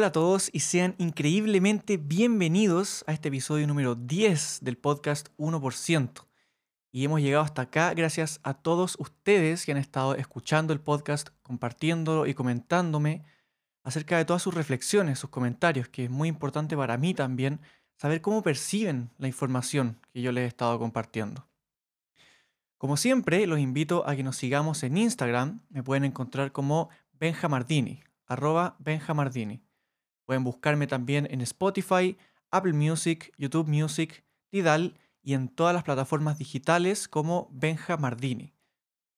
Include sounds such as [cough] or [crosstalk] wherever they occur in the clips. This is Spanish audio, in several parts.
Hola a todos y sean increíblemente bienvenidos a este episodio número 10 del podcast 1%. Y hemos llegado hasta acá gracias a todos ustedes que han estado escuchando el podcast, compartiéndolo y comentándome acerca de todas sus reflexiones, sus comentarios, que es muy importante para mí también saber cómo perciben la información que yo les he estado compartiendo. Como siempre, los invito a que nos sigamos en Instagram. Me pueden encontrar como Benjamardini, arroba Benjamardini. Pueden buscarme también en Spotify, Apple Music, YouTube Music, Tidal y en todas las plataformas digitales como Benja Mardini,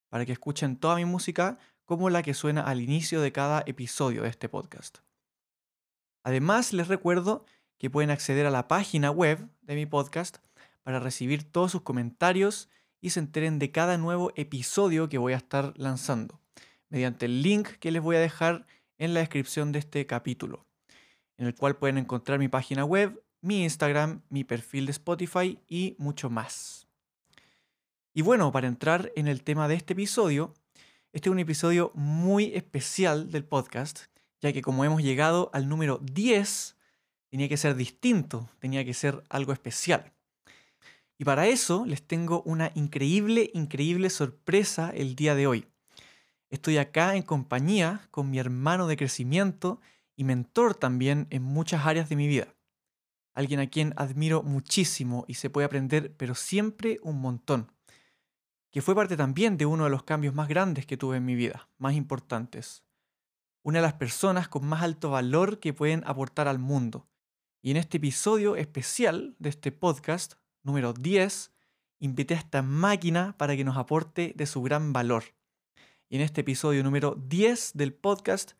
para que escuchen toda mi música como la que suena al inicio de cada episodio de este podcast. Además, les recuerdo que pueden acceder a la página web de mi podcast para recibir todos sus comentarios y se enteren de cada nuevo episodio que voy a estar lanzando, mediante el link que les voy a dejar en la descripción de este capítulo, en el cual pueden encontrar mi página web, mi Instagram, mi perfil de Spotify y mucho más. Y bueno, para entrar en el tema de este episodio, este es un episodio muy especial del podcast, ya que como hemos llegado al número 10, tenía que ser distinto, tenía que ser algo especial. Y para eso les tengo una increíble, increíble sorpresa el día de hoy. Estoy acá en compañía con mi hermano de crecimiento y mentor también en muchas áreas de mi vida. Alguien a quien admiro muchísimo y se puede aprender, pero siempre un montón. Que fue parte también de uno de los cambios más grandes que tuve en mi vida, más importantes. Una de las personas con más alto valor que pueden aportar al mundo. Y en este episodio especial de este podcast número 10, invité a esta máquina para que nos aporte de su gran valor. Y en este episodio número 10 del podcast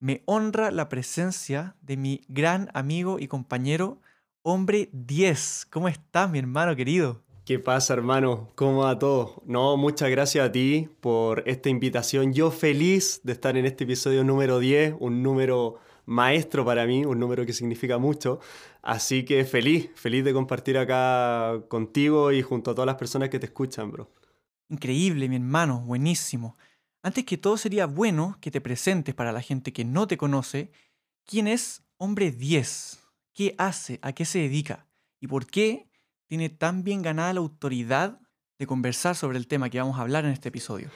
me honra la presencia de mi gran amigo y compañero, hombre 10. ¿Cómo estás, mi hermano querido? ¿Qué pasa, hermano? ¿Cómo va todo? No, muchas gracias a ti por esta invitación. Yo feliz de estar en este episodio número 10, un número maestro para mí, un número que significa mucho. Así que feliz, feliz de compartir acá contigo y junto a todas las personas que te escuchan, bro. Increíble, mi hermano, buenísimo. Antes que todo sería bueno que te presentes para la gente que no te conoce, ¿quién es Hombre 10? ¿Qué hace? ¿A qué se dedica? ¿Y por qué tiene tan bien ganada la autoridad de conversar sobre el tema que vamos a hablar en este episodio?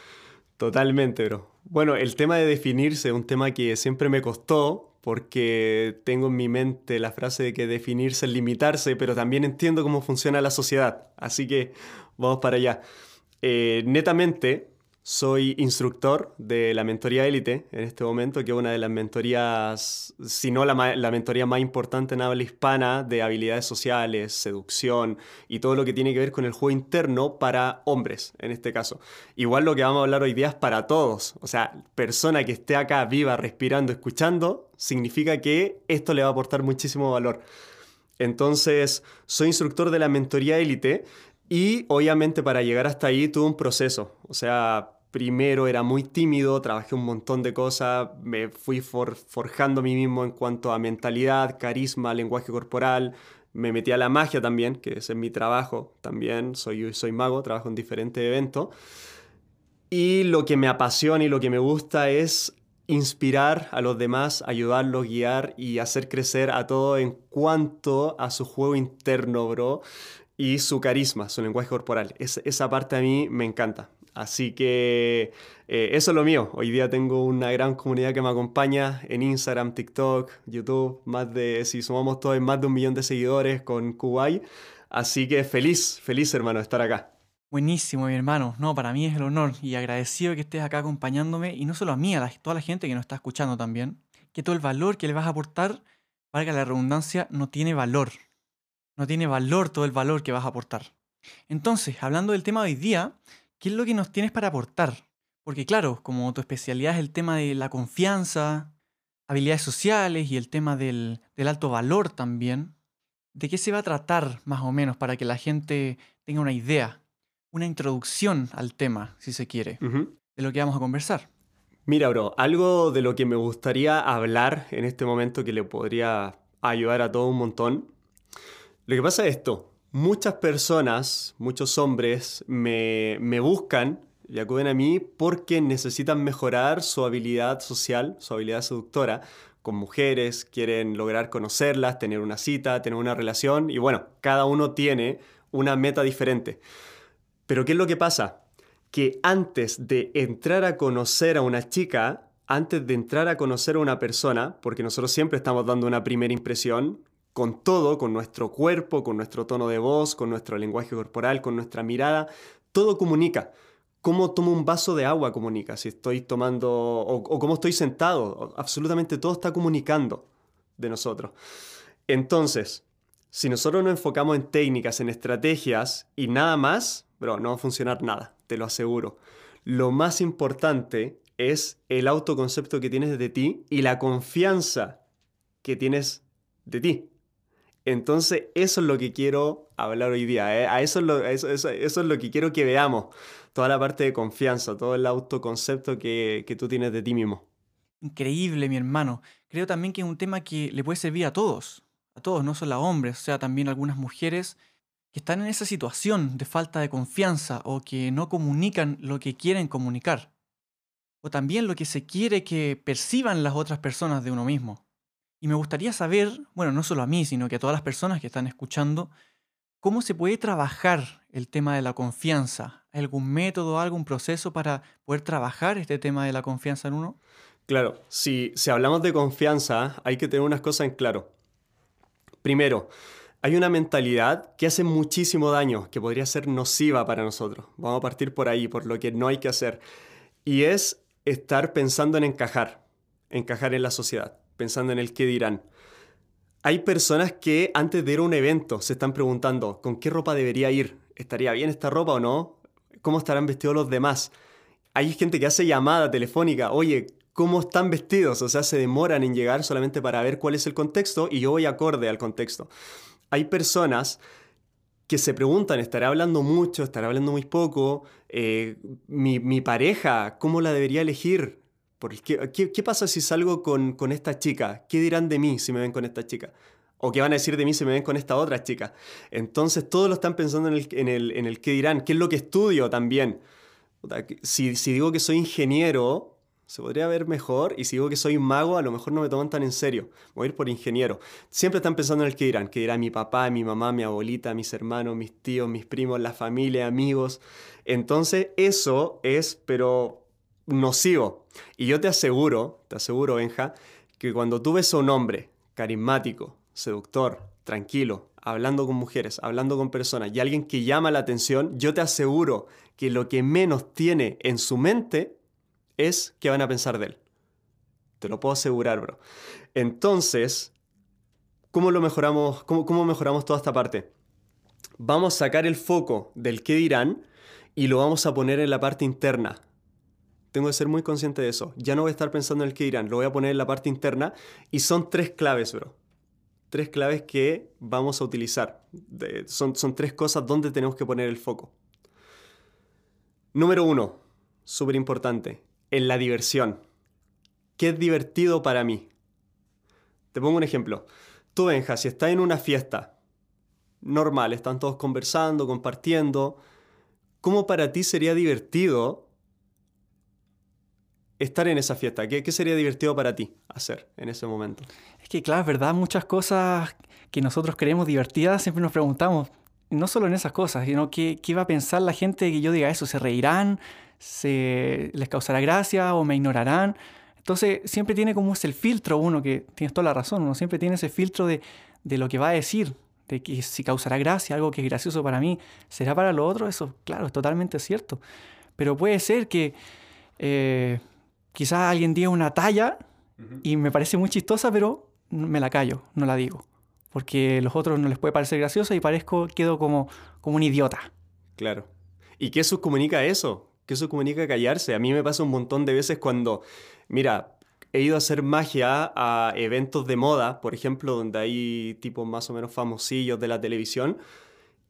Totalmente, bro. Bueno, el tema de definirse es un tema que siempre me costó porque tengo en mi mente la frase de que definirse es limitarse, pero también entiendo cómo funciona la sociedad. Así que vamos para allá. Eh, netamente, soy instructor de la mentoría élite en este momento, que es una de las mentorías, si no la, mentoría más importante en habla hispana de habilidades sociales, seducción y todo lo que tiene que ver con el juego interno para hombres, en este caso. Igual lo que vamos a hablar hoy día es para todos. O sea, persona que esté acá viva, respirando, escuchando, significa que esto le va a aportar muchísimo valor. Entonces, soy instructor de la mentoría élite y obviamente para llegar hasta ahí tuve un proceso. O sea, primero era muy tímido, trabajé un montón de cosas, me fui forjando a mí mismo en cuanto a mentalidad, carisma, lenguaje corporal. Me metí a la magia también, que es mi trabajo también. Soy, soy mago, trabajo en diferentes eventos. Y lo que me apasiona y lo que me gusta es inspirar a los demás, ayudarlos, guiar y hacer crecer a todo en cuanto a su juego interno, bro y su carisma, su lenguaje corporal. esa parte a mí me encanta. Así que eh, eso es lo mío. Hoy día tengo una gran comunidad que me acompaña en Instagram, TikTok, YouTube. Más de, si sumamos todos, más de un millón de seguidores con Kuwait. Así que feliz, feliz hermano de estar acá. Buenísimo, mi hermano. No, para mí es el honor y agradecido que estés acá acompañándome y no solo a mí, a toda la gente que nos está escuchando también. Que todo el valor que le vas a aportar, que la redundancia, no tiene valor no tiene valor todo el valor que vas a aportar. Entonces, hablando del tema de hoy día, ¿qué es lo que nos tienes para aportar? Porque claro, como tu especialidad es el tema de la confianza, habilidades sociales y el tema del, alto valor también, ¿de qué se va a tratar más o menos para que la gente tenga una idea, una introducción al tema, si se quiere, de lo que vamos a conversar? Mira, bro, algo de lo que me gustaría hablar en este momento que le podría ayudar a todo un montón. Lo que pasa es esto, muchas personas, muchos hombres me, me buscan y acuden a mí porque necesitan mejorar su habilidad social, su habilidad seductora con mujeres, quieren lograr conocerlas, tener una cita, tener una relación y bueno, cada uno tiene una meta diferente. Pero ¿qué es lo que pasa? Que antes de entrar a conocer a una chica, antes de entrar a conocer a una persona, porque nosotros siempre estamos dando una primera impresión, con todo, con nuestro cuerpo, con nuestro tono de voz, con nuestro lenguaje corporal, con nuestra mirada, todo comunica cómo tomo un vaso de agua comunica, si estoy tomando o, cómo estoy sentado, absolutamente todo está comunicando de nosotros. Entonces, si nosotros nos enfocamos en técnicas, en estrategias y nada más, bro, no va a funcionar nada, te lo aseguro. Lo más importante es el autoconcepto que tienes de ti y la confianza que tienes de ti. Entonces, eso es lo que quiero hablar hoy día. ¿eh? A eso eso es lo que quiero que veamos toda la parte de confianza, todo el autoconcepto que, que tú tienes de ti mismo. Increíble, mi hermano. Creo también que es un tema que le puede servir a todos, a todos, no solo a hombres, o sea, también a algunas mujeres que están en esa situación de falta de confianza o que no comunican lo que quieren comunicar. O también lo que se quiere que perciban las otras personas de uno mismo. Y me gustaría saber, bueno, no solo a mí, sino que a todas las personas que están escuchando, ¿Cómo se puede trabajar el tema de la confianza? ¿Hay algún método, algún proceso para poder trabajar este tema de la confianza en uno? Claro, si, si hablamos de confianza, hay que tener unas cosas en claro. Primero, hay una mentalidad que hace muchísimo daño, que podría ser nociva para nosotros. Vamos a partir por ahí, por lo que no hay que hacer. Y es estar pensando en encajar, encajar en la sociedad, pensando en el qué dirán. Hay personas que antes de ir a un evento se están preguntando, ¿con qué ropa debería ir? ¿Estaría bien esta ropa o no? ¿Cómo estarán vestidos los demás? Hay gente que hace llamada telefónica, oye, ¿cómo están vestidos? O sea, se demoran en llegar solamente para ver cuál es el contexto y yo voy acorde al contexto. Hay personas que se preguntan, ¿estaré hablando mucho? ¿Estaré hablando muy poco? Eh, mi, mi pareja, ¿cómo la debería elegir? ¿Qué, pasa si salgo con, con, esta chica? ¿Qué dirán de mí si me ven con esta chica? ¿O qué van a decir de mí si me ven con esta otra chica? Entonces todos lo están pensando en el, en el, en el qué dirán, qué es lo que estudio también. Si, si digo que soy ingeniero, se podría ver mejor. Y si digo que soy mago, a lo mejor no me toman tan en serio. Voy a ir por ingeniero. Siempre están pensando en el qué dirán. ¿Qué dirá mi papá, mi mamá, mi abuelita, mis hermanos, mis tíos, mis primos, la familia, amigos? Entonces eso es, pero nocivo. Y yo te aseguro, te aseguro, Benja, que cuando tú ves a un hombre carismático, seductor, tranquilo, hablando con mujeres, hablando con personas y alguien que llama la atención, yo te aseguro que lo que menos tiene en su mente es que van a pensar de él. Te lo puedo asegurar, bro. Entonces, ¿cómo lo mejoramos? ¿Cómo, cómo mejoramos toda esta parte? Vamos a sacar el foco del qué dirán y lo vamos a poner en la parte interna, tengo que ser muy consciente de eso. Ya no voy a estar pensando en el que dirán, lo voy a poner en la parte interna y son tres claves, bro. Tres claves que vamos a utilizar. son, son tres cosas donde tenemos que poner el foco. Número uno, súper importante, en la diversión. ¿Qué es divertido para mí? Te pongo un ejemplo. Tú, Benja, si estás en una fiesta normal, están todos conversando, compartiendo, ¿cómo para ti sería divertido estar en esa fiesta? ¿Qué, sería divertido para ti hacer en ese momento? Es que, claro, es verdad, muchas cosas que nosotros creemos divertidas siempre nos preguntamos, no solo en esas cosas, sino qué, qué va a pensar la gente que yo diga eso, ¿se reirán? ¿Se les causará gracia o me ignorarán? Entonces, siempre tiene como ese filtro uno, que tienes toda la razón, uno siempre tiene ese filtro de, de lo que va a decir, de que si causará gracia, algo que es gracioso para mí, será para lo otro, eso, claro, es totalmente cierto. Pero puede ser que eh, quizás alguien diga una talla y me parece muy chistosa, pero me la callo, no la digo. Porque a los otros no les puede parecer graciosa y parezco, quedo como, como un idiota. Claro. ¿Y qué comunica eso? que eso comunica callarse. A mí me pasa un montón de veces cuando, mira, he ido a hacer magia a eventos de moda, por ejemplo, donde hay tipos más o menos famosillos de la televisión,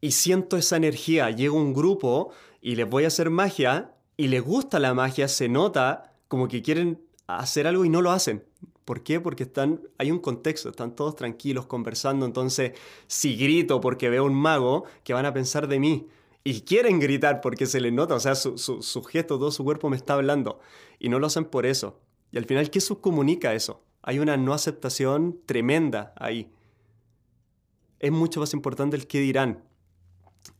y siento esa energía. Llega un grupo y les voy a hacer magia y les gusta la magia, se nota como que quieren hacer algo y no lo hacen. ¿Por qué? Porque están, hay un contexto, están todos tranquilos conversando, entonces si grito porque veo un mago, ¿qué van a pensar de mí? Y quieren gritar porque se les nota, o sea, su, su, gesto, todo su cuerpo me está hablando. Y no lo hacen por eso. Y al final, ¿qué subcomunica eso? Hay una no aceptación tremenda ahí. Es mucho más importante el qué dirán.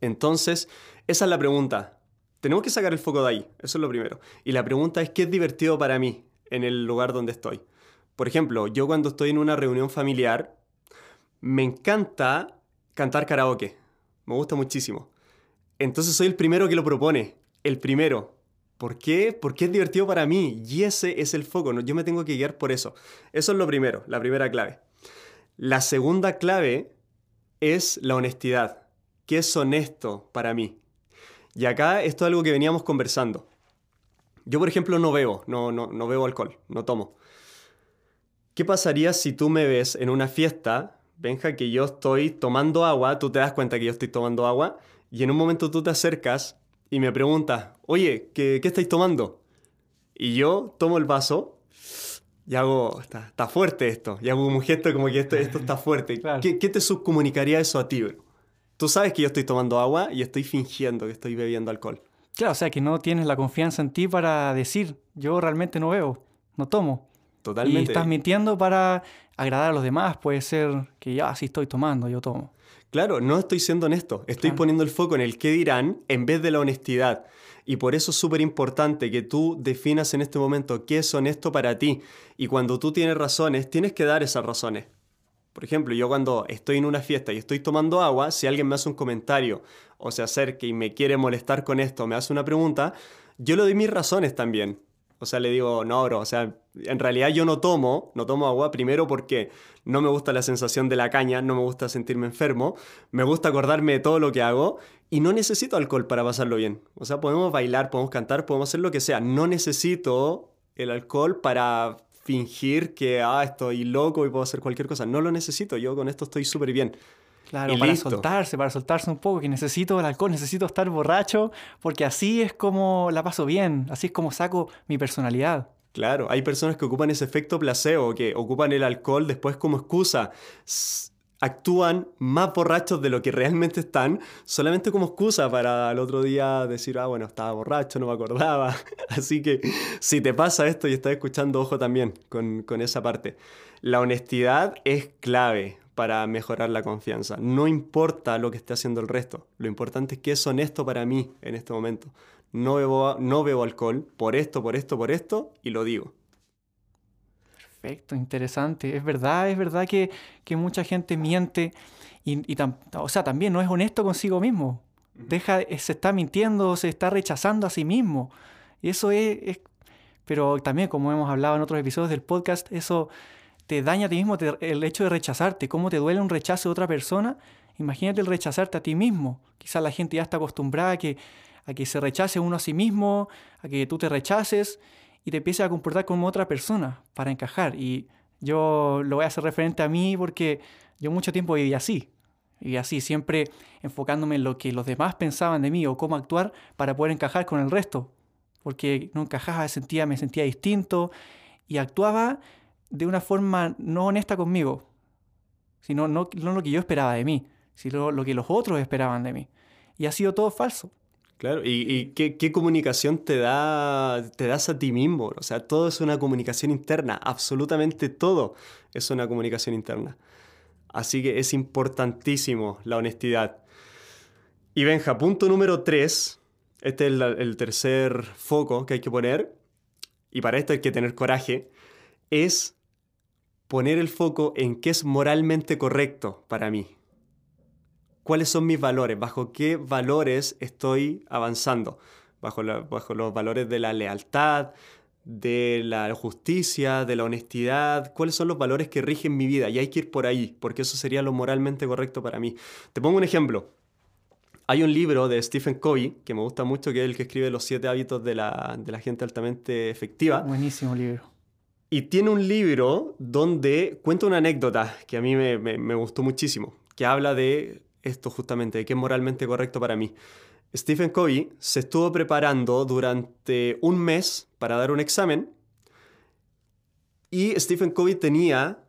Entonces, esa es la pregunta. Tenemos que sacar el foco de ahí, eso es lo primero. Y la pregunta es, ¿qué es divertido para mí en el lugar donde estoy? Por ejemplo, yo cuando estoy en una reunión familiar, me encanta cantar karaoke. Me gusta muchísimo. Entonces soy el primero que lo propone. El primero. ¿Por qué? Porque es divertido para mí. Y ese es el foco. Yo me tengo que guiar por eso. Eso es lo primero, la primera clave. La segunda clave es la honestidad. ¿Qué es honesto para mí? Y acá esto es algo que veníamos conversando. Yo, por ejemplo, no bebo, no, no, no bebo alcohol, no tomo. ¿Qué pasaría si tú me ves en una fiesta, Benja, que yo estoy tomando agua, tú te das cuenta que yo estoy tomando agua, y en un momento tú te acercas y me preguntas, oye, ¿qué, qué estáis tomando? Y yo tomo el vaso y hago, está, está, fuerte esto, y hago un gesto como que esto, esto está fuerte. [laughs] ¿Qué, ¿Qué, te subcomunicaría eso a ti? Tú sabes que yo estoy tomando agua y estoy fingiendo que estoy bebiendo alcohol. Claro, o sea que no tienes la confianza en ti para decir, yo realmente no bebo, no tomo. Totalmente. Y estás mintiendo para agradar a los demás. Puede ser que ya, sí estoy tomando, yo tomo. Claro, no estoy siendo honesto. Estoy poniendo el foco en el qué dirán en vez de la honestidad. Y por eso es súper importante que tú definas en este momento qué es honesto para ti. Y cuando tú tienes razones, tienes que dar esas razones. Por ejemplo, yo cuando estoy en una fiesta y estoy tomando agua, si alguien me hace un comentario o se acerca y me quiere molestar con esto, me hace una pregunta, yo le doy mis razones también. O sea, le digo, no, bro, o sea, en realidad yo no tomo, no tomo agua, primero porque no me gusta la sensación de la caña, no me gusta sentirme enfermo, me gusta acordarme de todo lo que hago y no necesito alcohol para pasarlo bien. O sea, podemos bailar, podemos cantar, podemos hacer lo que sea. No necesito el alcohol para fingir que, ah, estoy loco y puedo hacer cualquier cosa. No lo necesito, yo con esto estoy súper bien. Claro, para soltarse, para soltarse un poco, que necesito el alcohol, necesito estar borracho, porque así es como la paso bien, así es como saco mi personalidad. Claro, hay personas que ocupan ese efecto placebo, que ocupan el alcohol después como excusa. Actúan más borrachos de lo que realmente están, solamente como excusa para el otro día decir, ah, bueno, estaba borracho, no me acordaba. [laughs] Así que si te pasa esto y estás escuchando, ojo también con, con esa parte. La honestidad es clave para mejorar la confianza. No importa lo que esté haciendo el resto. Lo importante es que es honesto para mí en este momento. No bebo, no bebo alcohol por esto, por esto, por esto, y lo digo. Perfecto, interesante. Es verdad, es verdad que, mucha gente miente y, o sea, también no es honesto consigo mismo. Deja, eh, se está mintiendo, se está rechazando a sí mismo. Y eso es, pero también, como hemos hablado en otros episodios del podcast, eso te daña a ti mismo el hecho de rechazarte, cómo te duele un rechazo de otra persona. Imagínate el rechazarte a ti mismo. Quizás la gente ya está acostumbrada a que, a que se rechace uno a sí mismo, a que tú te rechaces y te empieces a comportar como otra persona para encajar. Y yo lo voy a hacer referente a mí porque yo mucho tiempo viví así. Y así, siempre enfocándome en lo que los demás pensaban de mí o cómo actuar para poder encajar con el resto. Porque no encajaba, sentía, me sentía distinto y actuaba de una forma no honesta conmigo, sino no, no lo que yo esperaba de mí, sino lo que los otros esperaban de mí. Y ha sido todo falso. Claro, ¿y, qué, comunicación te, da, te das a ti mismo? O sea, todo es una comunicación interna, absolutamente todo es una comunicación interna. Así que es importantísimo la honestidad. Y Benja, punto número tres, este es el, el tercer foco que hay que poner, y para esto hay que tener coraje, es poner el foco en qué es moralmente correcto para mí. ¿Cuáles son mis valores? ¿Bajo qué valores estoy avanzando? Bajo, bajo los valores de la lealtad, de la justicia, de la honestidad, cuáles son los valores que rigen mi vida. Y hay que ir por ahí, porque eso sería lo moralmente correcto para mí. Te pongo un ejemplo. Hay un libro de Stephen Covey que me gusta mucho, que es el que escribe Los siete hábitos de la, de la gente altamente efectiva. Buenísimo libro. Y tiene un libro donde cuenta una anécdota que a mí me, me, me gustó muchísimo, que habla de esto justamente, de qué es moralmente correcto para mí. Stephen Covey se estuvo preparando durante un mes para dar un examen y Stephen Covey tenía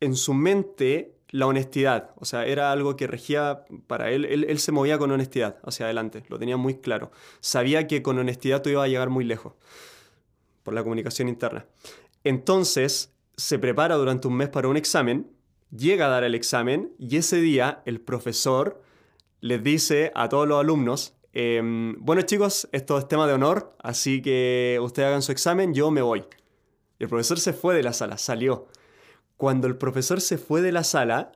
en su mente la honestidad, o sea, era algo que regía para él. él, se movía con honestidad hacia adelante, lo tenía muy claro. Sabía que con honestidad tú ibas a llegar muy lejos por la comunicación interna. Entonces, se prepara durante un mes para un examen, llega a dar el examen y ese día el profesor les dice a todos los alumnos, eh, bueno chicos, esto es tema de honor, así que ustedes hagan su examen, yo me voy. El profesor se fue de la sala, salió. Cuando el profesor se fue de la sala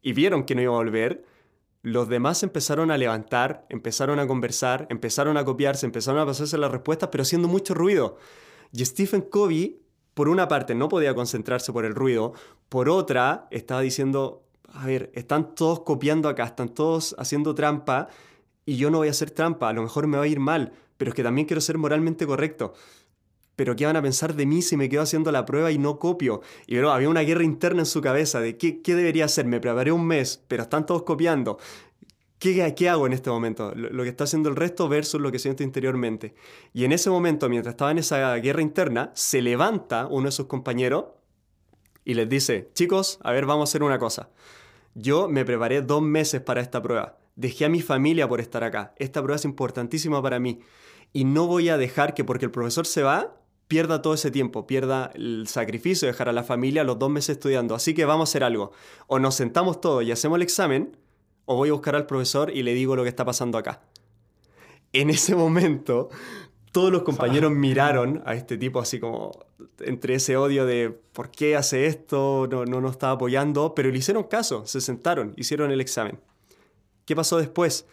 y vieron que no iba a volver, los demás empezaron a levantar, empezaron a conversar, empezaron a copiarse, empezaron a pasarse las respuestas, pero haciendo mucho ruido. Y Stephen Covey, por una parte, no podía concentrarse por el ruido, por otra, estaba diciendo, a ver, están todos copiando acá, están todos haciendo trampa, y yo no voy a hacer trampa, a lo mejor me va a ir mal, pero es que también quiero ser moralmente correcto pero ¿qué van a pensar de mí si me quedo haciendo la prueba y no copio? Y bro, había una guerra interna en su cabeza de qué, qué debería hacer. Me preparé un mes, pero están todos copiando. ¿Qué, ¿Qué, hago en este momento? Lo, lo, que está haciendo el resto versus lo que siento interiormente. Y en ese momento, mientras estaba en esa guerra interna, se levanta uno de sus compañeros y les dice, chicos, a ver, vamos a hacer una cosa. Yo me preparé dos meses para esta prueba. Dejé a mi familia por estar acá. Esta prueba es importantísima para mí. Y no voy a dejar que porque el profesor se va, pierda todo ese tiempo, pierda el sacrificio de dejar a la familia los dos meses estudiando. Así que vamos a hacer algo. O nos sentamos todos y hacemos el examen, o voy a buscar al profesor y le digo lo que está pasando acá. En ese momento, todos los compañeros [laughs] miraron a este tipo así como entre ese odio de ¿por qué hace esto? No, no nos está apoyando, pero le hicieron caso, se sentaron, hicieron el examen. ¿Qué pasó después?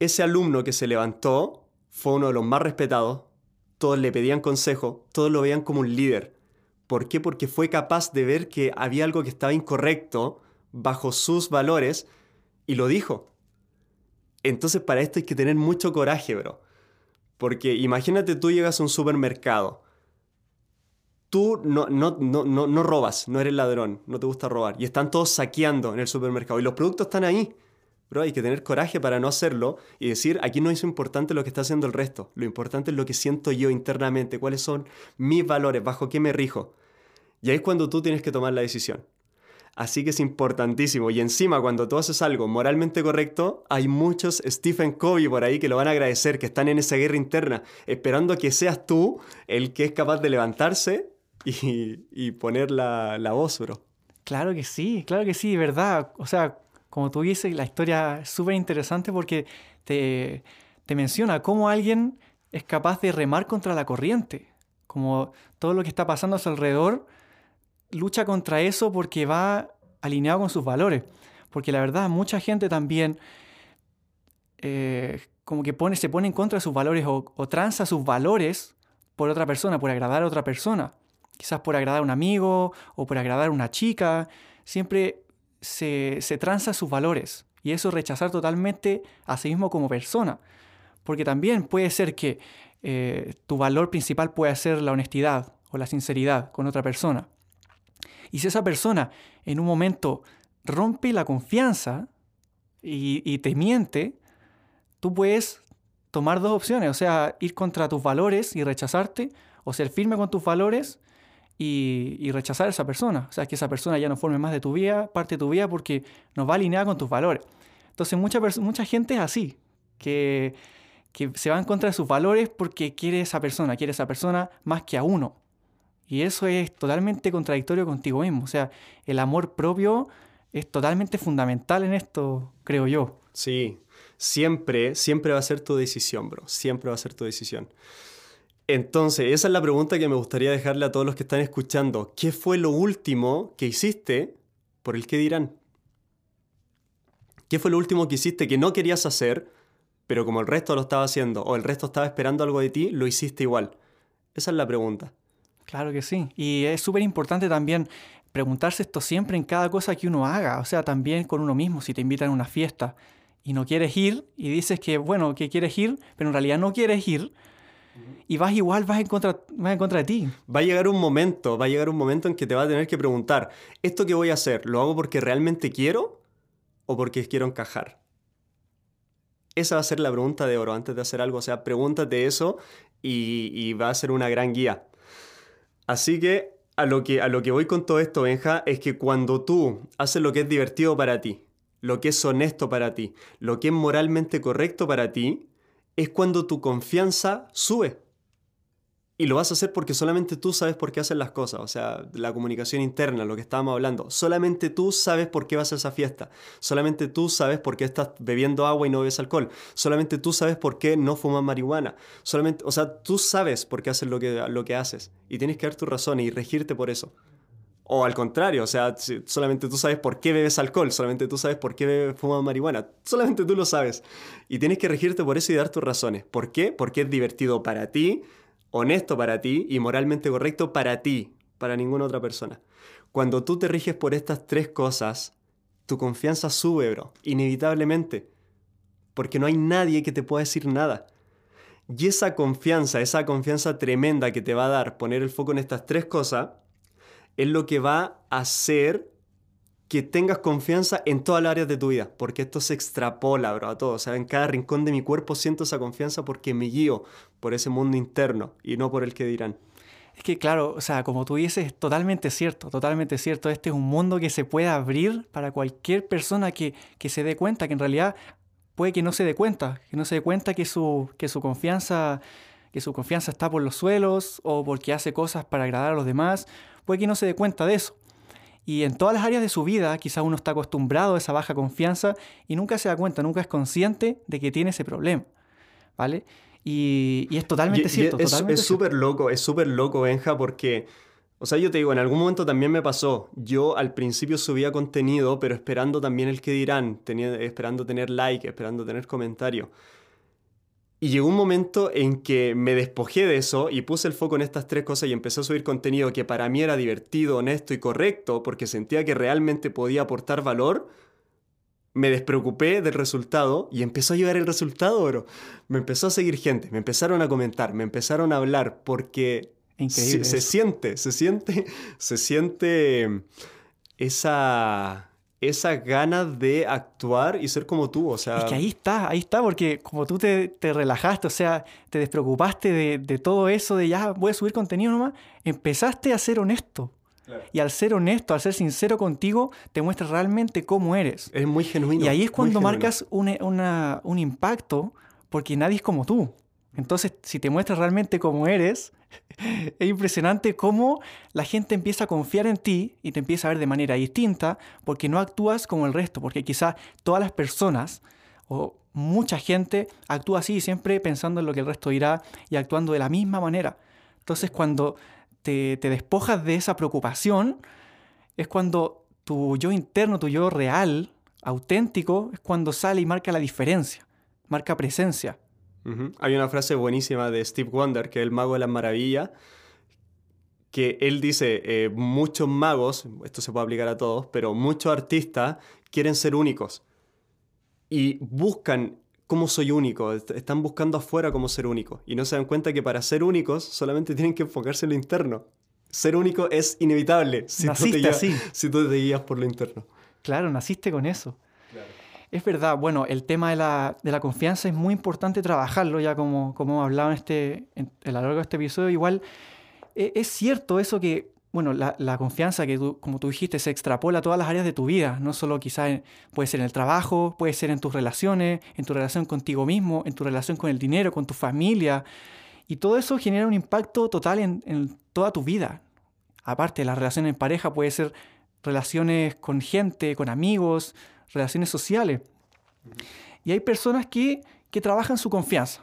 Ese alumno que se levantó fue uno de los más respetados, todos le pedían consejo, todos lo veían como un líder. ¿Por qué? Porque fue capaz de ver que había algo que estaba incorrecto bajo sus valores y lo dijo. Entonces para esto hay que tener mucho coraje, bro. Porque imagínate tú llegas a un supermercado. Tú no, no, no, no, no robas, no eres ladrón, no te gusta robar. Y están todos saqueando en el supermercado. Y los productos están ahí. Bro, hay que tener coraje para no hacerlo y decir, aquí no es importante lo que está haciendo el resto, lo importante es lo que siento yo internamente, cuáles son mis valores, bajo qué me rijo. Y ahí es cuando tú tienes que tomar la decisión. Así que es importantísimo. Y encima, cuando tú haces algo moralmente correcto, hay muchos Stephen Covey por ahí que lo van a agradecer, que están en esa guerra interna, esperando que seas tú el que es capaz de levantarse y, y poner la, la voz, bro. Claro que sí, claro que sí, verdad. O sea, como tú dices, la historia es súper interesante porque te, te menciona cómo alguien es capaz de remar contra la corriente, como todo lo que está pasando a su alrededor lucha contra eso porque va alineado con sus valores. Porque la verdad, mucha gente también eh, como que se pone en contra de sus valores o, o tranza sus valores por otra persona, por agradar a otra persona. Quizás por agradar a un amigo o por agradar a una chica. Siempre se, se tranza sus valores. Y eso rechazar totalmente a sí mismo como persona. Porque también puede ser que eh, tu valor principal pueda ser la honestidad o la sinceridad con otra persona. Y si esa persona en un momento rompe la confianza y, te miente, tú puedes tomar dos opciones, o sea, ir contra tus valores y rechazarte, o ser firme con tus valores y, y, rechazar a esa persona. O sea, que esa persona ya no forme más de tu vida, parte de tu vida, porque no va alineada con tus valores. Entonces, mucha, mucha gente es así, que, que se va en contra de sus valores porque quiere esa persona, quiere esa persona más que a uno. Y eso es totalmente contradictorio contigo mismo. O sea, el amor propio es totalmente fundamental en esto, creo yo. Sí, siempre, siempre va a ser tu decisión, bro. Siempre va a ser tu decisión. Entonces, esa es la pregunta que me gustaría dejarle a todos los que están escuchando. ¿Qué fue lo último que hiciste por el que dirán? ¿Qué fue lo último que hiciste que no querías hacer, pero como el resto lo estaba haciendo o el resto estaba esperando algo de ti, lo hiciste igual? Esa es la pregunta. Claro que sí. Y es súper importante también preguntarse esto siempre en cada cosa que uno haga. O sea, también con uno mismo, si te invitan a una fiesta y no quieres ir y dices que, bueno, que quieres ir, pero en realidad no quieres ir, y vas igual, vas en, contra, vas en contra de ti. Va a llegar un momento, va a llegar un momento en que te vas a tener que preguntar, ¿esto que voy a hacer, lo hago porque realmente quiero o porque quiero encajar? Esa va a ser la pregunta de oro antes de hacer algo. O sea, pregúntate eso y va a ser una gran guía. Así que a lo, que a lo que voy con todo esto, Benja, es que cuando tú haces lo que es divertido para ti, lo que es honesto para ti, lo que es moralmente correcto para ti, es cuando tu confianza sube. Y lo vas a hacer porque solamente tú sabes por qué haces las cosas. O sea, la comunicación interna, lo que estábamos hablando. Solamente tú sabes por qué vas a esa fiesta. Solamente tú sabes por qué estás bebiendo agua y no bebes alcohol. Solamente tú sabes por qué no fumas marihuana. Solamente, o sea, tú sabes por qué haces lo que, lo que haces. Y tienes que dar tu razón y regirte por eso. O al contrario, o sea, solamente tú sabes por qué bebes alcohol, solamente tú sabes por qué fumas marihuana, solamente tú lo sabes. Y tienes que regirte por eso y dar tus razones. ¿Por qué? Porque es divertido para ti, honesto para ti y moralmente correcto para ti, para ninguna otra persona. Cuando tú te riges por estas tres cosas, tu confianza sube, bro, inevitablemente, porque no hay nadie que te pueda decir nada. Y esa confianza, esa confianza tremenda que te va a dar poner el foco en estas tres cosas, es lo que va a hacer que tengas confianza en todas las áreas de tu vida, porque esto se extrapola, bro, a todo. O sea, en cada rincón de mi cuerpo siento esa confianza porque me guío por ese mundo interno y no por el que dirán. Es que claro, o sea, como tú dices, es totalmente cierto, totalmente cierto. Este es un mundo que se puede abrir para cualquier persona que, que se dé cuenta, que en realidad puede que no se dé cuenta, que no se dé cuenta que su, que su confianza que su confianza está por los suelos o porque hace cosas para agradar a los demás, puede que no se dé cuenta de eso. Y en todas las áreas de su vida, quizá uno está acostumbrado a esa baja confianza y nunca se da cuenta, nunca es consciente de que tiene ese problema. ¿Vale? Y, es totalmente cierto. es súper loco, es súper loco, Benja, porque, o sea, yo te digo, en algún momento también me pasó. Yo al principio subía contenido, pero esperando también el que dirán, esperando tener like, esperando tener comentario. Y llegó un momento en que me despojé de eso y puse el foco en estas tres cosas y empecé a subir contenido que para mí era divertido, honesto y correcto porque sentía que realmente podía aportar valor. Me despreocupé del resultado y empezó a llegar el resultado, bro. Me empezó a seguir gente, me empezaron a comentar, me empezaron a hablar porque se, se siente, se siente, [laughs] se siente esa esa ganas de actuar y ser como tú, o sea... Es que ahí está, ahí está, porque como tú te, relajaste, o sea, te despreocupaste de, todo eso, de ya voy a subir contenido nomás, empezaste a ser honesto. Y al ser honesto, al ser sincero contigo, te muestras realmente cómo eres. Es muy genuino. Y ahí es cuando marcas un, un impacto, porque nadie es como tú. Entonces, si te muestras realmente cómo eres, [laughs] es impresionante cómo la gente empieza a confiar en ti y te empieza a ver de manera distinta porque no actúas como el resto, porque quizás todas las personas o mucha gente actúa así siempre pensando en lo que el resto dirá y actuando de la misma manera. Entonces cuando te, despojas de esa preocupación, es cuando tu yo interno, tu yo real, auténtico, es cuando sale y marca la diferencia, marca presencia. Hay una frase buenísima de Steve Wonder, que es el mago de las maravillas, que él dice, eh, muchos magos, esto se puede aplicar a todos, pero muchos artistas quieren ser únicos y buscan cómo soy único, están buscando afuera cómo ser único y no se dan cuenta que para ser únicos solamente tienen que enfocarse en lo interno. Ser único es inevitable si, tú te, guías, si tú te guías por lo interno. Claro, naciste con eso. Es verdad, bueno, el tema de la, de la, confianza es muy importante trabajarlo, ya como, como hemos hablado en este, en, a lo largo de este episodio. Igual e, es cierto eso que, bueno, la, confianza que tú, como tú dijiste, se extrapola a todas las áreas de tu vida, no solo quizás puede ser en el trabajo, puede ser en tus relaciones, en tu relación contigo mismo, en tu relación con el dinero, con tu familia. Y todo eso genera un impacto total en, toda tu vida. Aparte, las relaciones en pareja puede ser relaciones con gente, con amigos, relaciones sociales. Y hay personas que, que trabajan su confianza.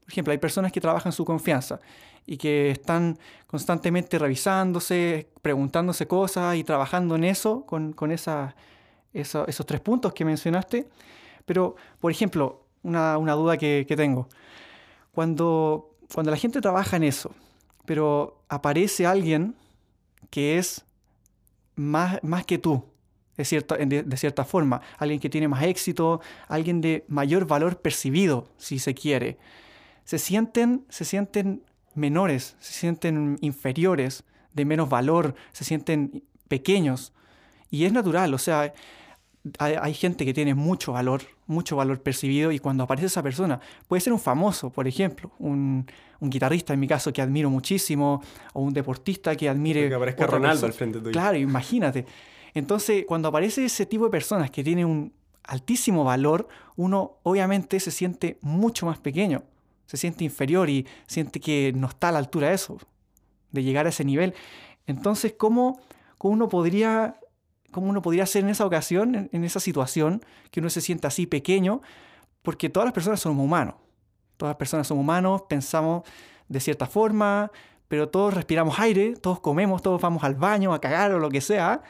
Por ejemplo, hay personas que trabajan su confianza y que están constantemente revisándose, preguntándose cosas y trabajando en eso, con, con esa, esos tres puntos que mencionaste. Pero, por ejemplo, una, una duda que, tengo. Cuando, cuando la gente trabaja en eso, pero aparece alguien que es más, más que tú, de cierta, de, cierta forma, alguien que tiene más éxito, alguien de mayor valor percibido, si se quiere. Se sienten, se sienten menores, se sienten inferiores, de menos valor, se sienten pequeños. Y es natural, o sea, hay, gente que tiene mucho valor, mucho valor percibido y cuando aparece esa persona, puede ser un famoso, por ejemplo, un, guitarrista en mi caso que admiro muchísimo, o un deportista que admire... Que aparezca Ronaldo al frente tuyo. Claro, imagínate. Entonces, cuando aparece ese tipo de personas que tienen un altísimo valor, uno obviamente se siente mucho más pequeño, se siente inferior y siente que no está a la altura de eso, de llegar a ese nivel. Entonces, ¿cómo, cómo uno podría cómo uno podría ser en esa ocasión, en, esa situación, que uno se sienta así pequeño, porque todas las personas somos humanos. Todas las personas somos humanos, pensamos de cierta forma, pero todos respiramos aire, todos comemos, todos vamos al baño a cagar o lo que sea.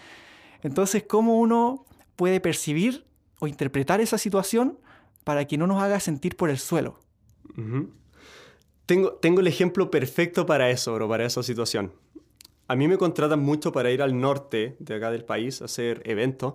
Entonces, ¿cómo uno puede percibir o interpretar esa situación para que no nos haga sentir por el suelo? Tengo, tengo el ejemplo perfecto para eso, bro, para esa situación. A mí me contratan mucho para ir al norte de acá del país a hacer eventos.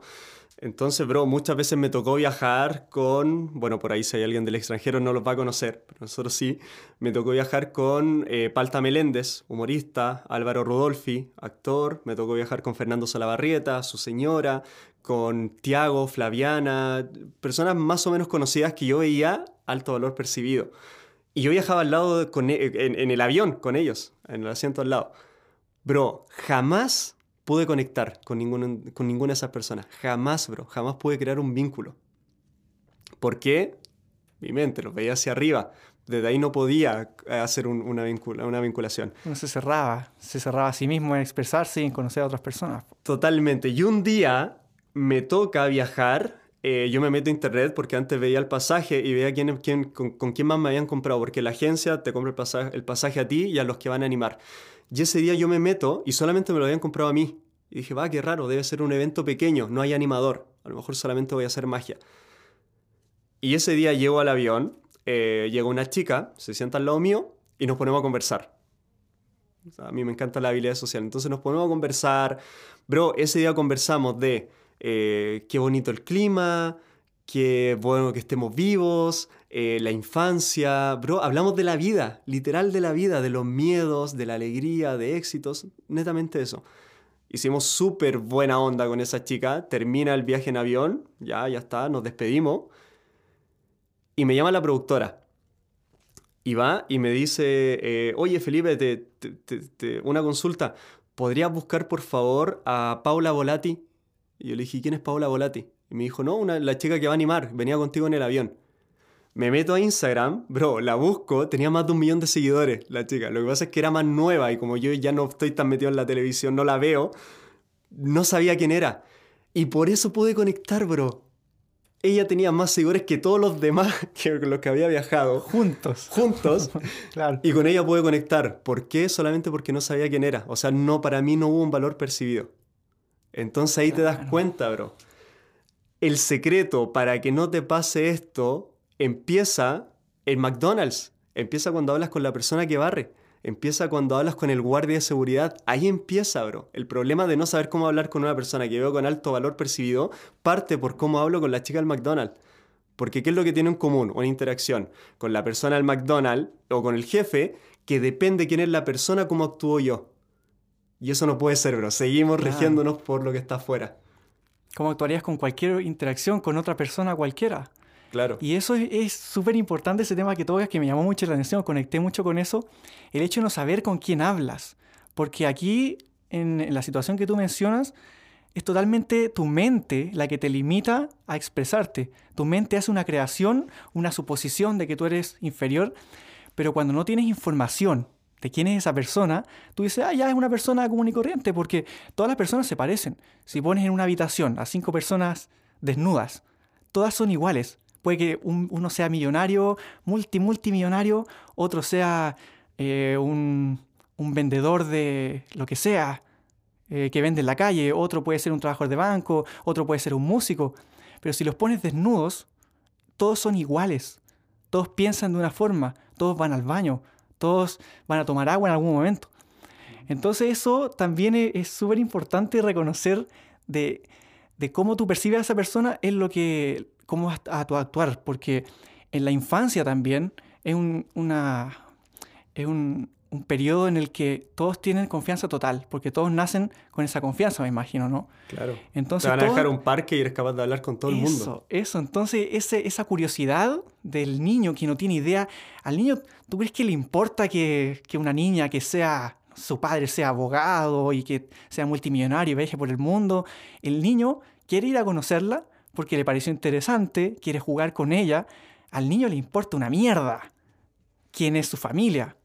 Entonces, bro, muchas veces me tocó viajar con, bueno, por ahí si hay alguien del extranjero no los va a conocer, pero nosotros sí, me tocó viajar con eh, Palta Meléndez, humorista, Álvaro Rodolfi, actor, me tocó viajar con Fernando Salabarrieta, su señora, con Tiago, Flaviana, personas más o menos conocidas que yo veía alto valor percibido. Y yo viajaba al lado, e, en, en el avión con ellos, en el asiento al lado. Bro, jamás pude conectar con, con ninguna de esas personas. Jamás, bro. Jamás pude crear un vínculo. ¿Por qué? Mi mente lo veía hacia arriba. Desde ahí no podía hacer una, una vinculación. No se cerraba. Se cerraba a sí mismo en expresarse y en conocer a otras personas. Totalmente. Y un día me toca viajar. Eh, yo me meto a internet porque antes veía el pasaje y veía quién, quién, con, con, quién más me habían comprado. Porque la agencia te compra el pasaje, el pasaje a ti y a los que van a animar. Y ese día yo me meto y solamente me lo habían comprado a mí. Y dije, va, qué raro, debe ser un evento pequeño, no hay animador. A lo mejor solamente voy a hacer magia. Y ese día llego al avión, eh, llega una chica, se sienta al lado mío y nos ponemos a conversar. a mí me encanta la habilidad social. Entonces nos ponemos a conversar. Bro, ese día conversamos de eh, qué bonito el clima, qué bueno que estemos vivos, eh, la infancia, bro, hablamos de la vida, literal de la vida, de los miedos, de la alegría, de éxitos, netamente eso. Hicimos súper buena onda con esa chica, termina el viaje en avión, ya, ya está, nos despedimos. Y me llama la productora. Y va y me dice, eh, oye Felipe, te, una consulta, ¿podrías buscar por favor a Paula Volati? Y yo le dije, ¿quién es Paula Volati? Y me dijo, no, una, la chica que va a animar, venía contigo en el avión. Me meto a Instagram, bro, la busco, tenía más de un millón de seguidores la chica. Lo que pasa es que era más nueva y como yo ya no estoy tan metido en la televisión, no la veo, no sabía quién era. Y por eso pude conectar, bro. Ella tenía más seguidores que todos los demás [laughs] que los que había viajado. Juntos. Juntos. [laughs] claro. Y con ella pude conectar. ¿Por qué? Solamente porque no sabía quién era. O sea, no, para mí no hubo un valor percibido. Entonces ahí te das cuenta, bro. El secreto para que no te pase esto empieza en McDonald's, empieza cuando hablas con la persona que barre, empieza cuando hablas con el guardia de seguridad. Ahí empieza, bro. El problema de no saber cómo hablar con una persona que veo con alto valor percibido parte por cómo hablo con la chica del McDonald's. Porque ¿qué es lo que tiene en común? Una interacción con la persona del McDonald's o con el jefe que depende quién es la persona, cómo actúo yo. Y eso no puede ser, bro. Seguimos regiéndonos por lo que está afuera. ¿Cómo actuarías con cualquier interacción con otra persona cualquiera? Claro. Y eso es súper importante, ese tema que tocas, que me llamó mucho la atención, conecté mucho con eso, el hecho de no saber con quién hablas. Porque aquí, en, la situación que tú mencionas, es totalmente tu mente la que te limita a expresarte. Tu mente hace una creación, una suposición de que tú eres inferior, pero cuando no tienes información de quién es esa persona, tú dices, ah, ya es una persona común y corriente, porque todas las personas se parecen. Si pones en una habitación a cinco personas desnudas, todas son iguales, Puede que uno sea millonario, multi, multimillonario, otro sea eh, un, vendedor de lo que sea, eh, que vende en la calle, otro puede ser un trabajador de banco, otro puede ser un músico. Pero si los pones desnudos, todos son iguales. Todos piensan de una forma, todos van al baño, todos van a tomar agua en algún momento. Entonces eso también es súper importante reconocer de cómo tú percibes a esa persona es lo que, cómo vas a tu actuar, porque en la infancia también es un, una, es un, un periodo en el que todos tienen confianza total, porque todos nacen con esa confianza, me imagino, ¿no? Claro. Entonces, Te van a todo- dejar un parque y eres capaz de hablar con todo el eso, mundo. Eso, entonces ese, esa curiosidad del niño que no tiene idea, al niño, ¿tú crees que le importa que, que una niña que sea, su padre sea abogado y que sea multimillonario y viaje por el mundo? El niño quiere ir a conocerla porque le pareció interesante, quiere jugar con ella. Al niño le importa una mierda quién es su familia.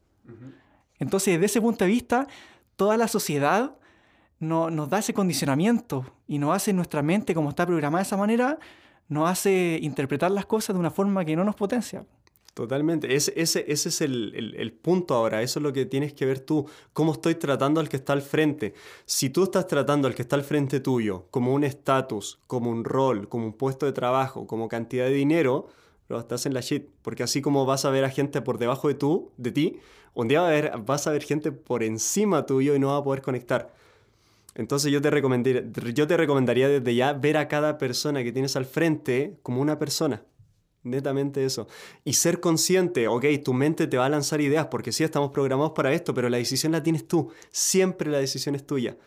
Entonces, desde ese punto de vista, toda la sociedad no- nos da ese condicionamiento y nos hace nuestra mente, como está programada de esa manera, nos hace interpretar las cosas de una forma que no nos potencia. Totalmente. Ese, ese, ese es el- el punto ahora. Eso es lo que tienes que ver tú. ¿Cómo estoy tratando al que está al frente? Si tú estás tratando al que está al frente tuyo como un estatus, como un rol, como un puesto de trabajo, como cantidad de dinero, lo estás en la shit. Porque así como vas a ver a gente por debajo de, tú, de ti, un día va a ver- vas a ver gente por encima tuyo y no vas a poder conectar. Entonces yo te, recomendaría, yo te recomendaría desde ya ver a cada persona que tienes al frente como una persona. Netamente eso. Y ser consciente, ok, tu mente te va a lanzar ideas porque sí estamos programados para esto, pero la decisión la tienes tú. Siempre la decisión es tuya.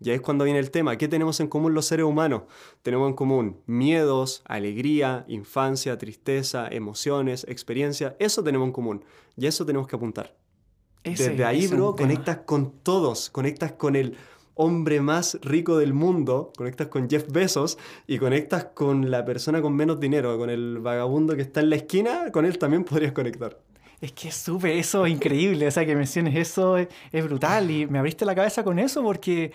Y ahí es cuando viene el tema. ¿Qué tenemos en común los seres humanos? Tenemos en común miedos, alegría, infancia, tristeza, emociones, experiencia. Eso tenemos en común. Y eso tenemos que apuntar. Ese- Desde ahí, bro, tema. conectas con todos. Conectas con el hombre más rico del mundo. Conectas con Jeff Bezos y conectas con la persona con menos dinero, con el vagabundo que está en la esquina. Con él también podrías conectar. Es que súper, eso es increíble, o sea, que menciones eso es, es brutal y me abriste la cabeza con eso porque,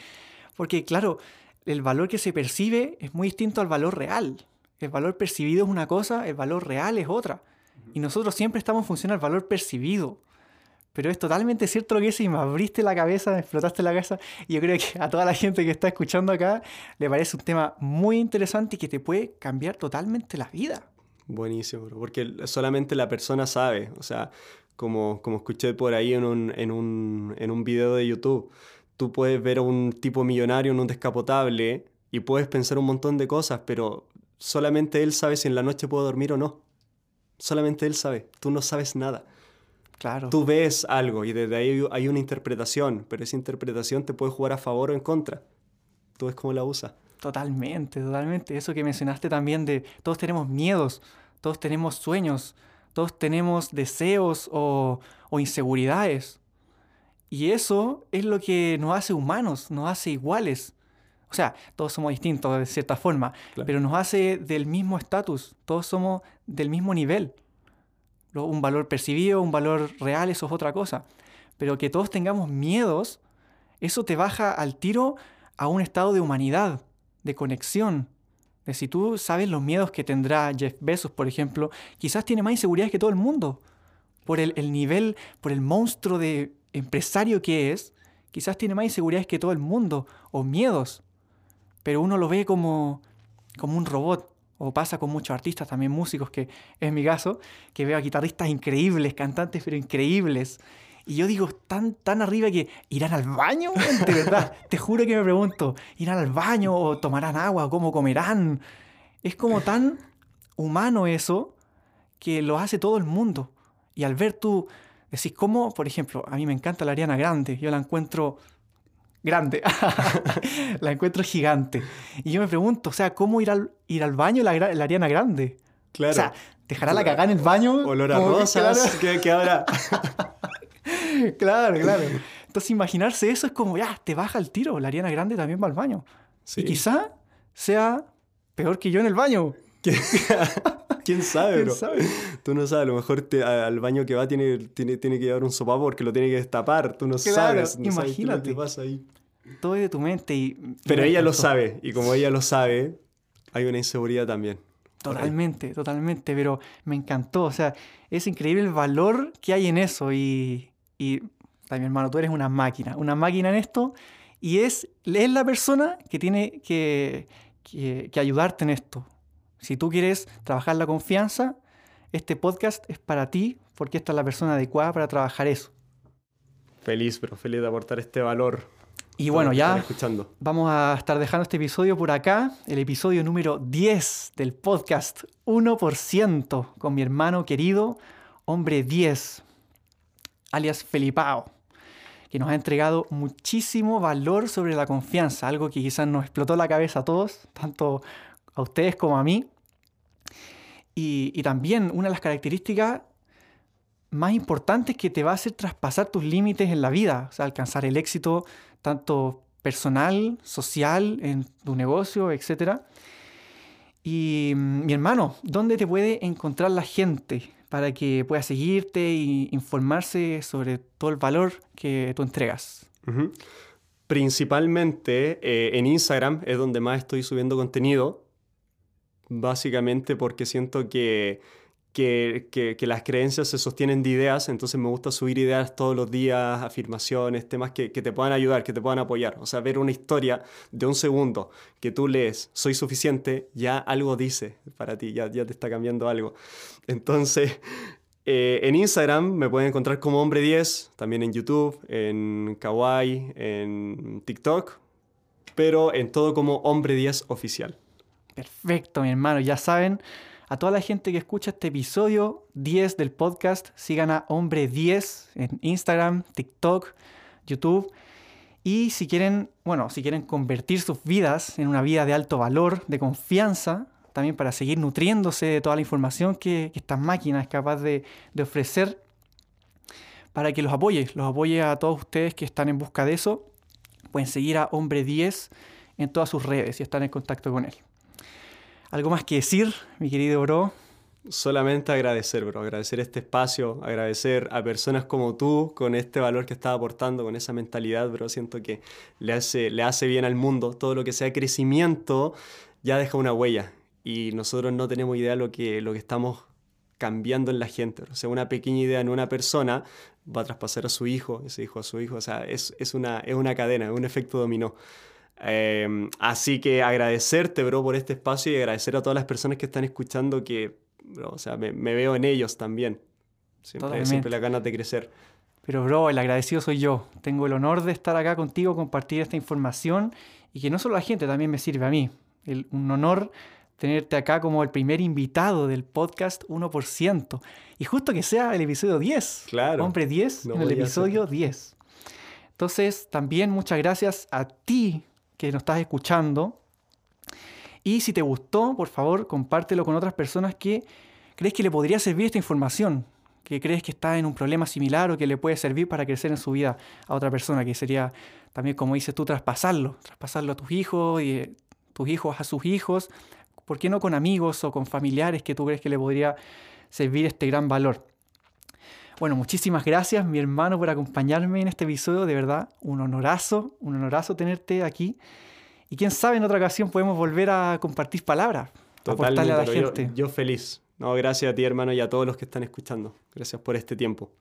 porque, claro, el valor que se percibe es muy distinto al valor real. El valor percibido es una cosa, el valor real es otra. Y nosotros siempre estamos en función al valor percibido. Pero es totalmente cierto lo que dices y me abriste la cabeza, me explotaste la cabeza. Y yo creo que a toda la gente que está escuchando acá le parece un tema muy interesante y que te puede cambiar totalmente la vida. Buenísimo, bro, porque solamente la persona sabe. O sea, como, como escuché por ahí en un, en, un, en un video de YouTube, tú puedes ver a un tipo millonario en un descapotable y puedes pensar un montón de cosas, pero solamente él sabe si en la noche puedo dormir o no. Solamente él sabe, tú no sabes nada. Claro. Tú ves algo y desde ahí hay una interpretación, pero esa interpretación te puede jugar a favor o en contra. Tú ves cómo la usas. Totalmente, totalmente. Eso que mencionaste también de todos tenemos miedos, todos tenemos sueños, todos tenemos deseos o, o inseguridades. Y eso es lo que nos hace humanos, nos hace iguales. O sea, todos somos distintos de cierta forma, Claro. pero nos hace del mismo estatus, todos somos del mismo nivel. Un valor percibido, un valor real, eso es otra cosa. Pero que todos tengamos miedos, eso te baja al tiro a un estado de humanidad, de conexión. De si tú sabes los miedos que tendrá Jeff Bezos, por ejemplo, quizás tiene más inseguridades que todo el mundo. Por el, el nivel, por el monstruo de empresario que es, quizás tiene más inseguridades que todo el mundo, o miedos. Pero uno lo ve como, como un robot. O pasa con muchos artistas, también músicos, que es mi caso, que veo a guitarristas increíbles, cantantes, pero increíbles. Y yo digo, tan, tan arriba que irán al baño, de [laughs] verdad. te juro que me pregunto, ¿irán al baño o tomarán agua? ¿Cómo comerán? Es como tan humano eso que lo hace todo el mundo. Y al ver tú, decís, ¿cómo? Por ejemplo, a mí me encanta la Ariana Grande. Yo la encuentro grande. [laughs] la encuentro gigante. Y yo me pregunto, o sea, ¿cómo ir al, ir al baño la, Ariana Grande? Claro. O sea, ¿dejará la cagada en el baño? Olor a que, rosas, [laughs] claro, claro. Entonces imaginarse eso es como, ya, te baja el tiro. La Ariana Grande también va al baño. Sí. Y quizá sea peor que yo en el baño. ¿Quién sabe, ¿Quién bro? sabe? [laughs] Tú no sabes, a lo mejor te- a- al baño que va tiene, tiene, tiene que llevar un sopapo porque lo tiene que destapar. Tú no Claro, sabes. No sabes qué imagínate. pasa ahí. Todo es de tu mente y... Pero ella lo sabe. Y como ella lo sabe, hay una inseguridad también. Totalmente, totalmente, pero me encantó. O sea, es increíble el valor que hay en eso. Y, y mi hermano, tú eres una máquina, una máquina en esto. Y es, es la persona que tiene que, que, que ayudarte en esto. Si tú quieres trabajar la confianza, este podcast es para ti, porque esta es la persona adecuada para trabajar eso. Feliz, pero feliz de aportar este valor Y bueno, ya vamos a estar dejando este episodio por acá, el episodio número 10 del podcast 1% con mi hermano querido, hombre 10, alias Felipao, que nos ha entregado muchísimo valor sobre la confianza, algo que quizás nos explotó la cabeza a todos, tanto a ustedes como a mí. Y, también una de las características más importantes que te va a hacer traspasar tus límites en la vida, o sea, alcanzar el éxito tanto personal, social, en tu negocio, etc. Y mm, mi hermano, ¿dónde te puede encontrar la gente para que pueda seguirte e informarse sobre todo el valor que tú entregas? Principalmente eh, en Instagram es donde más estoy subiendo contenido, básicamente porque siento que que, que, las creencias se sostienen de ideas, entonces me gusta subir ideas todos los días, afirmaciones, temas que, que, te puedan ayudar, que te puedan apoyar. O sea, ver una historia de un segundo que tú lees, soy suficiente, ya algo dice para ti, ya, ya te está cambiando algo. Entonces, eh, en Instagram me pueden encontrar como Hombre10, también en YouTube, en Kawaii, en TikTok, pero en todo como Hombre10 oficial. Perfecto, mi hermano, ya saben a toda la gente que escucha este episodio 10 del podcast, sigan a Hombre10 en Instagram, TikTok, YouTube. Y si quieren, bueno, si quieren convertir sus vidas en una vida de alto valor, de confianza, también para seguir nutriéndose de toda la información que, esta máquina es capaz de, de, ofrecer, para que los apoye, los apoye a todos ustedes que están en busca de eso, pueden seguir a Hombre10 en todas sus redes y estar en contacto con él. ¿Algo más que decir, mi querido bro? Solamente agradecer, bro, agradecer este espacio, agradecer a personas como tú con este valor que estás aportando, con esa mentalidad, bro. Siento que le hace, bien al mundo. Todo lo que sea crecimiento ya deja una huella y nosotros no tenemos idea de lo que, lo que estamos cambiando en la gente. O sea, una pequeña idea en una persona va a traspasar a su hijo, ese hijo a su hijo. O sea, es, una, es una cadena, es un efecto dominó. Em, así que agradecerte, bro, por este espacio y agradecer a todas las personas que están escuchando que, bro, o sea, me, veo en ellos también. Siempre, siempre la ganas de crecer. Pero, bro, el agradecido soy yo. Tengo el honor de estar acá contigo, compartir esta información y que no solo la gente, también me sirve a mí. un honor tenerte acá como el primer invitado del podcast 1%. Y justo que sea el episodio 10. Claro. Hombre 10 en el episodio 10. Entonces, también muchas gracias a ti que nos estás escuchando. Y si te gustó, por favor, compártelo con otras personas que crees que le podría servir esta información, que crees que está en un problema similar o que le puede servir para crecer en su vida a otra persona, que sería también, como dices tú, traspasarlo, traspasarlo a tus hijos y eh, tus hijos a sus hijos, ¿por qué no con amigos o con familiares que tú crees que le podría servir este gran valor? Bueno, muchísimas gracias, mi hermano, por acompañarme en este episodio. De verdad, un honorazo, un honorazo tenerte aquí. Y quién sabe, en otra ocasión podemos volver a compartir palabras, aportarle a la gente. Yo, feliz. No, gracias a ti, hermano, y a todos los que están escuchando. Gracias por este tiempo.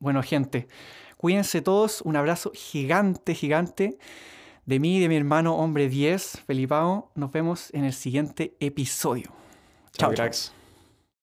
Bueno, gente, cuídense todos. Un abrazo gigante, gigante de mí y de mi hermano hombre 10, Felipao. Nos vemos en el siguiente episodio. Chao, cracks.